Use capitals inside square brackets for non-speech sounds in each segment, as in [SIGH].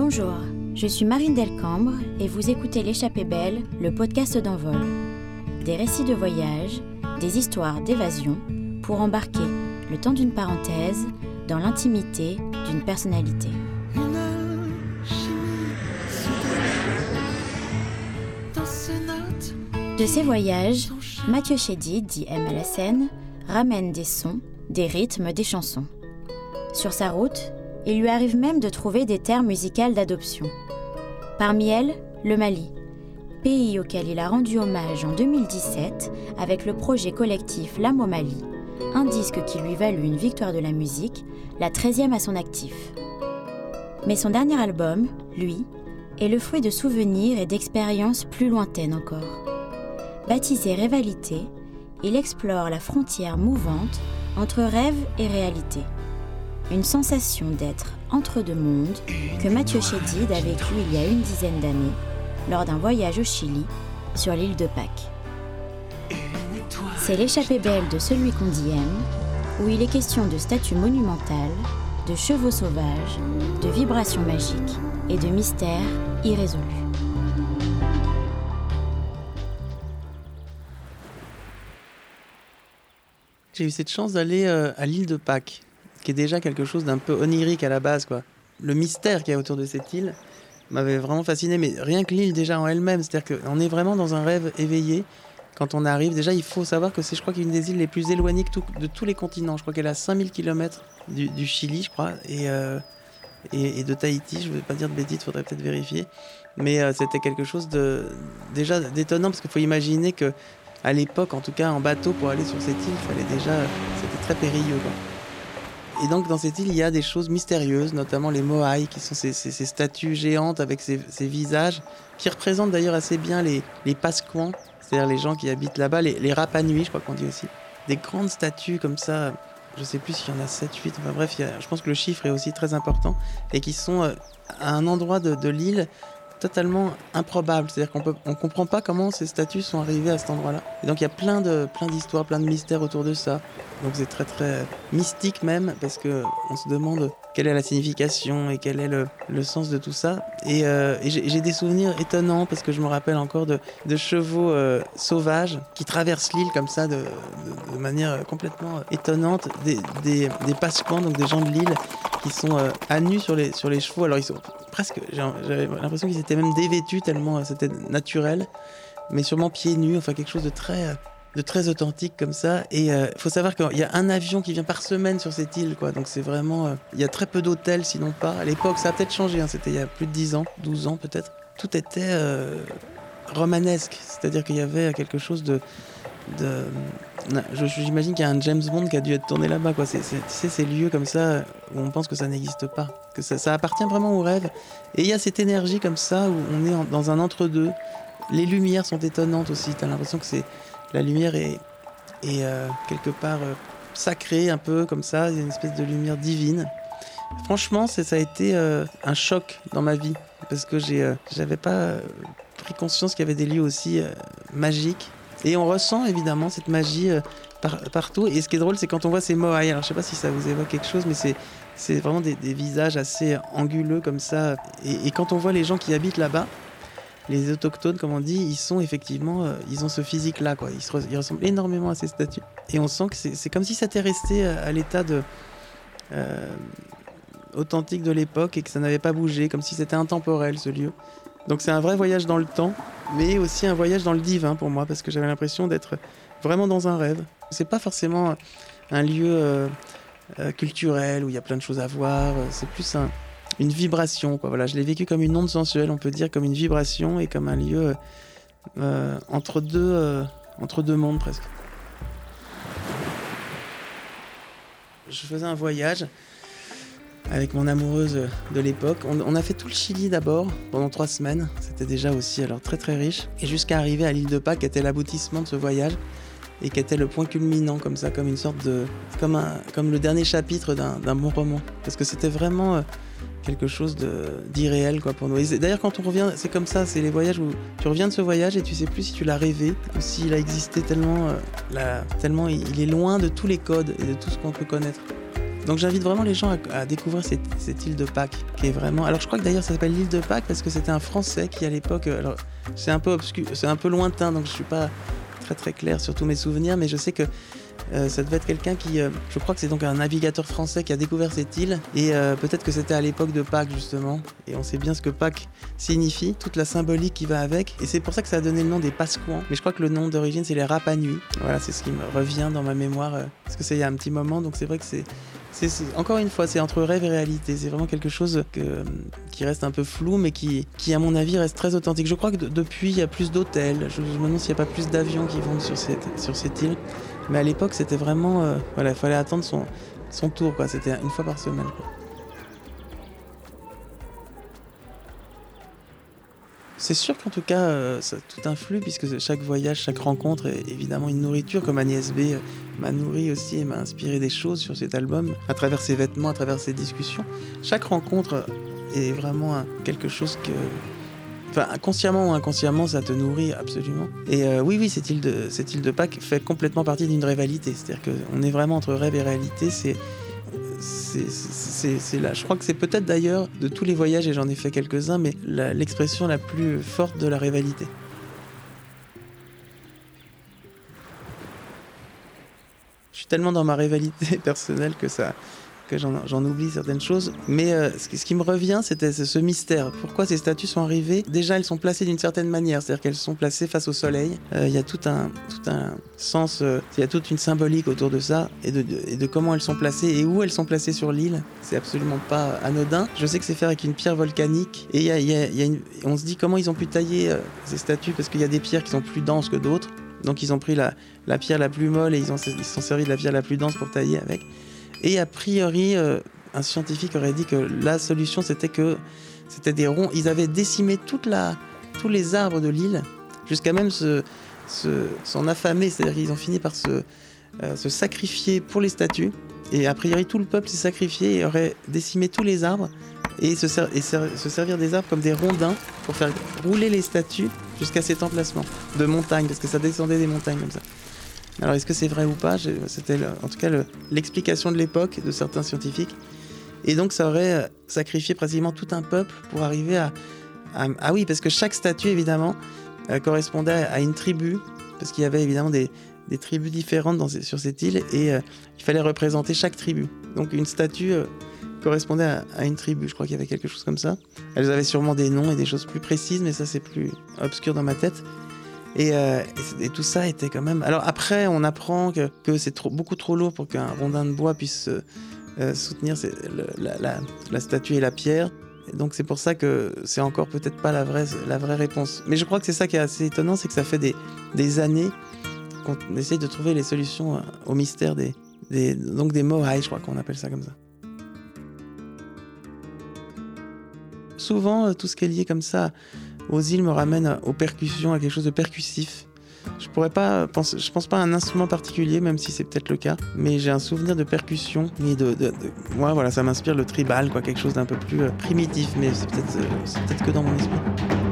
Bonjour, je suis Marine Delcambre et vous écoutez L'échappée belle, le podcast d'envol. Des récits de voyage, des histoires d'évasion pour embarquer, le temps d'une parenthèse, dans l'intimité d'une personnalité. De ces voyages, Mathieu Chédy, dit MLSN, ramène des sons, des rythmes, des chansons. Sur sa route, il lui arrive même de trouver des terres musicales d'adoption. Parmi elles, le Mali, pays auquel il a rendu hommage en 2017 avec le projet collectif L'âme Mali, un disque qui lui valut une victoire de la musique, la 13e à son actif. Mais son dernier album, lui, est le fruit de souvenirs et d'expériences plus lointaines encore. Baptisé Rivalité, il explore la frontière mouvante entre rêve et réalité. Une sensation d'être entre deux mondes que Mathieu Chédid a vécu il y a une dizaine d'années lors d'un voyage au Chili sur l'île de Pâques. C'est l'échappée belle de celui qu'on dit aime, où il est question de statues monumentales, de chevaux sauvages, de vibrations magiques et de mystères irrésolus. J'ai eu cette chance d'aller euh, à l'île de Pâques, qui est déjà quelque chose d'un peu onirique à la base. quoi. Le mystère qu'il y a autour de cette île m'avait vraiment fasciné, mais rien que l'île déjà en elle-même, c'est-à-dire qu'on est vraiment dans un rêve éveillé. Quand on arrive, déjà il faut savoir que c'est, je crois, qu'une des îles les plus éloignées de tous les continents. Je crois qu'elle à 5000 km du, du, Chili, je crois, et, euh, de Tahiti. Je ne vais pas dire de bêtises, il faudrait peut-être vérifier. Mais euh, c'était quelque chose de déjà d'étonnant, parce qu'il faut imaginer que à l'époque, en tout cas en bateau pour aller sur cette île, fallait déjà, c'était très périlleux. Et donc dans cette île, il y a des choses mystérieuses, notamment les moai, qui sont ces, statues géantes avec ces, visages, qui représentent d'ailleurs assez bien les, les c'est-à-dire les gens qui habitent là-bas, les, les Rapanui, je crois qu'on dit aussi. Des grandes statues comme ça, je sais plus s'il y en a 7, 8, enfin bref, je pense que le chiffre est aussi très important, et qui sont euh, à un endroit de l'île totalement improbable. C'est-à-dire qu'on ne comprend pas comment ces statues sont arrivées à cet endroit-là. Et donc il y a plein de plein d'histoires, plein de mystères autour de ça. Donc c'est très très mystique même parce que on se demande quelle est la signification et quel est le, le sens de tout ça. Et, euh, j'ai des souvenirs étonnants parce que je me rappelle encore de, de chevaux euh, sauvages qui traversent l'île comme ça de, de, manière complètement étonnante. Des, des, des pasquans, donc des gens de l'île qui sont euh, à nu sur les, sur les chevaux. Alors ils sont presque, j'avais l'impression qu'ils étaient même dévêtus tellement c'était naturel, mais sûrement pieds nus, enfin quelque chose de très de très authentique comme ça. Et il euh, faut savoir qu'il y a un avion qui vient par semaine sur cette île, quoi. Donc c'est vraiment. Euh, il y a très peu d'hôtels, sinon pas. À l'époque, ça a peut-être changé, hein. c'était il y a plus de 10 ans, 12 ans peut-être. Tout était euh, romanesque, c'est-à-dire qu'il y avait quelque chose de. De... J'imagine qu'il y a un James Bond qui a dû être tourné là-bas, quoi. C'est ces lieux comme ça où on pense que ça n'existe pas, que ça, appartient vraiment au rêve. Et il y a cette énergie comme ça où on est dans un entre-deux. Les lumières sont étonnantes aussi. T'as l'impression que c'est la lumière est, est euh, quelque part euh, sacrée, un peu comme ça, il y a une espèce de lumière divine. Franchement, ça a été euh, un choc dans ma vie, parce que j'avais pas pris conscience qu'il y avait des lieux aussi magiques. Et on ressent évidemment cette magie par, partout. Et ce qui est drôle, c'est quand on voit ces moai. Alors je sais pas si ça vous évoque quelque chose, mais c'est vraiment des, visages assez anguleux comme ça. Et, quand on voit les gens qui habitent là-bas, les autochtones, comme on dit, ils sont effectivement, euh, ils ont ce physique-là, quoi. Ils, se, ils, ressemblent énormément à ces statues. Et on sent que c'est comme si ça était resté à, l'état euh, authentique de l'époque et que ça n'avait pas bougé, comme si c'était intemporel ce lieu. Donc c'est un vrai voyage dans le temps, mais aussi un voyage dans le divin pour moi, parce que j'avais l'impression d'être vraiment dans un rêve. C'est pas forcément un lieu euh, euh, culturel où il y a plein de choses à voir. C'est plus un une vibration. Quoi. Voilà, je l'ai vécu comme une onde sensuelle, on peut dire, comme une vibration et comme un lieu euh, entre, deux, euh, entre deux mondes presque. Je faisais un voyage avec mon amoureuse de l'époque. On, a fait tout le Chili d'abord pendant trois semaines. C'était déjà aussi alors très très riche. Et jusqu'à arriver à l'île de Pâques, qui était l'aboutissement de ce voyage et qui était le point culminant comme ça, comme une sorte de, comme un, comme le dernier chapitre d'un bon roman. Parce que c'était vraiment euh, quelque chose d'irréel quoi pour nous. D'ailleurs quand on revient, c'est comme ça, c'est les voyages où tu reviens de ce voyage et tu sais plus si tu l'as rêvé ou s'il a existé tellement, euh, tellement il, est loin de tous les codes et de tout ce qu'on peut connaître. Donc j'invite vraiment les gens à, découvrir cette, île de Pâques, qui est vraiment. Alors je crois que d'ailleurs ça s'appelle l'île de Pâques parce que c'était un Français qui à l'époque. Alors c'est un peu obscur, c'est un peu lointain, donc je suis pas très très clair sur tous mes souvenirs, mais je sais que euh, ça devait être quelqu'un qui, euh, je crois que c'est donc un navigateur français qui a découvert cette île. Et euh, peut-être que c'était à l'époque de Pâques justement. Et on sait bien ce que Pâques signifie, toute la symbolique qui va avec. Et c'est pour ça que ça a donné le nom des Pasquans. Mais je crois que le nom d'origine c'est les Rapanui. Voilà, c'est ce qui me revient dans ma mémoire. parce que c'est il y a un petit moment, donc c'est vrai que c'est encore une fois, c'est entre rêve et réalité. C'est vraiment quelque chose qui reste un peu flou, mais qui, à mon avis, reste très authentique. Je crois que depuis, il y a plus d'hôtels. Je, me demande s'il n'y a pas plus d'avions qui vont sur cette, sur cette île. Mais à l'époque, c'était vraiment. Euh, voilà, il fallait attendre son, son tour, quoi. C'était une fois par semaine, C'est sûr qu'en tout cas, euh, ça tout influe, puisque chaque voyage, chaque rencontre est évidemment une nourriture, comme Agnès B euh, m'a nourri aussi et m'a inspiré des choses sur cet album, à travers ses vêtements, à travers ses discussions. Chaque rencontre est vraiment quelque chose que, Enfin, consciemment ou inconsciemment, ça te nourrit absolument. Et euh, oui, oui, cette île, de, cette île de Pâques fait complètement partie d'une rivalité. C'est-à-dire qu'on est vraiment entre rêve et réalité. C'est. C'est là. Je crois que c'est peut-être d'ailleurs de tous les voyages, et j'en ai fait quelques-uns, mais l'expression la, plus forte de la rivalité. Je suis tellement dans ma rivalité [LAUGHS] personnelle que ça, que j'en oublie certaines choses. Mais euh, ce, qui me revient, c'était ce mystère. Pourquoi ces statues sont arrivées? Déjà, elles sont placées d'une certaine manière, c'est-à-dire qu'elles sont placées face au soleil. Euh, il y a tout un, tout un sens, euh, il y a toute une symbolique autour de ça et de, comment elles sont placées et où elles sont placées sur l'île. C'est absolument pas anodin. Je sais que c'est fait avec une pierre volcanique et on se dit comment ils ont pu tailler ces statues parce qu'il y a des pierres qui sont plus denses que d'autres. Donc ils ont pris la, pierre la plus molle et ils se sont servis de la pierre la plus dense pour tailler avec. Et a priori, euh, un scientifique aurait dit que la solution, c'était que c'était des ronds. Ils avaient décimé toute la, tous les arbres de l'île, jusqu'à même s'en se, affamer. C'est-à-dire qu'ils ont fini par se, euh, se sacrifier pour les statues. Et a priori, tout le peuple s'est sacrifié et aurait décimé tous les arbres et, se, et se, servir des arbres comme des rondins pour faire rouler les statues jusqu'à cet emplacement de montagne, parce que ça descendait des montagnes comme ça. Alors est-ce que c'est vrai ou pas? C'était en tout cas l'explication de l'époque de certains scientifiques. Et donc ça aurait euh, sacrifié pratiquement tout un peuple pour arriver à... ah oui, parce que chaque statue évidemment euh, correspondait à une tribu, parce qu'il y avait évidemment des, tribus différentes sur cette île et euh, il fallait représenter chaque tribu. Donc une statue correspondait à, une tribu, je crois qu'il y avait quelque chose comme ça. Elles avaient sûrement des noms et des choses plus précises, mais ça c'est plus obscur dans ma tête. Euh, et, tout ça était quand même. Alors après, on apprend que, c'est beaucoup trop lourd pour qu'un rondin de bois puisse euh, euh, soutenir la, statue et la pierre. donc c'est pour ça que c'est encore peut-être pas la vraie, réponse. Mais je crois que c'est ça qui est assez étonnant, c'est que ça fait des, années qu'on essaye de trouver les solutions au mystère des, des donc des Mohai, je crois qu'on appelle ça comme ça. Souvent, tout ce qui est lié comme ça îles me ramène aux percussions, à quelque chose de percussif. Je pourrais pas penser, je pense pas à un instrument particulier, même si c'est peut-être le cas, mais j'ai un souvenir de percussion et de, de, moi voilà, ça m'inspire le tribal, quoi, quelque chose d'un peu plus euh, primitif, mais c'est peut-être, euh, c'est peut-être que dans mon esprit.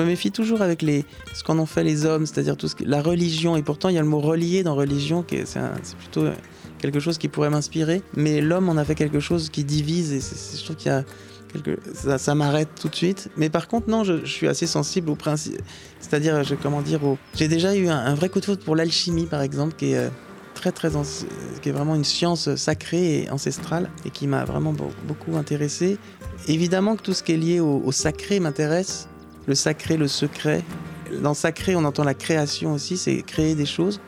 Me méfie toujours avec les, ce qu'en ont fait les hommes, c'est-à-dire tout ce la religion. Et pourtant, il y a le mot relié dans religion, qui c'est plutôt quelque chose qui pourrait m'inspirer. Mais l'homme en a fait quelque chose qui divise, et je trouve qu'il y a quelque, ça, m'arrête tout de suite. Mais par contre, non, je, suis assez sensible au principe. C'est-à-dire, je, comment dire, j'ai déjà eu un, vrai coup de foudre pour l'alchimie, par exemple, qui est euh, très très qui est vraiment une science sacrée et ancestrale et qui m'a vraiment beaucoup intéressé. Évidemment que tout ce qui est lié au sacré m'intéresse, le sacré, le secret. Dans sacré, on entend la création aussi, c'est créer des choses.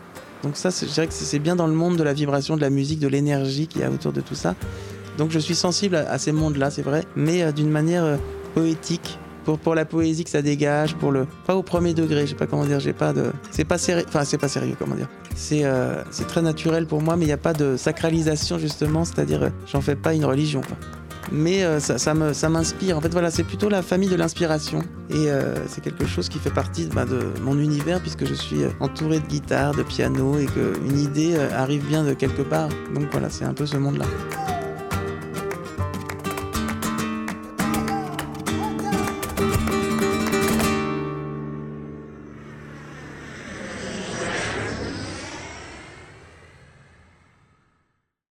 Donc ça, je dirais que c'est bien dans le monde de la vibration, de la musique, de l'énergie qu'il y a autour de tout ça. Donc je suis sensible à, ces mondes-là, c'est vrai, mais euh, d'une manière euh, poétique. Pour, pour la poésie que ça dégage, pour le pas au premier degré, je sais pas comment dire, j'ai pas de c'est pas sérieux, enfin c'est pas sérieux comment dire. C'est euh, c'est très naturel pour moi, mais il n'y a pas de sacralisation justement, c'est-à-dire j'en fais pas une religion. Quoi mais euh, ça, m'inspire. En fait, voilà, c'est plutôt la famille de l'inspiration. Et euh, c'est quelque chose qui fait partie bah, de mon univers, puisque je suis euh, entouré de guitare, de piano, et qu'une idée arrive bien de quelque part. Donc voilà, c'est un peu ce monde-là.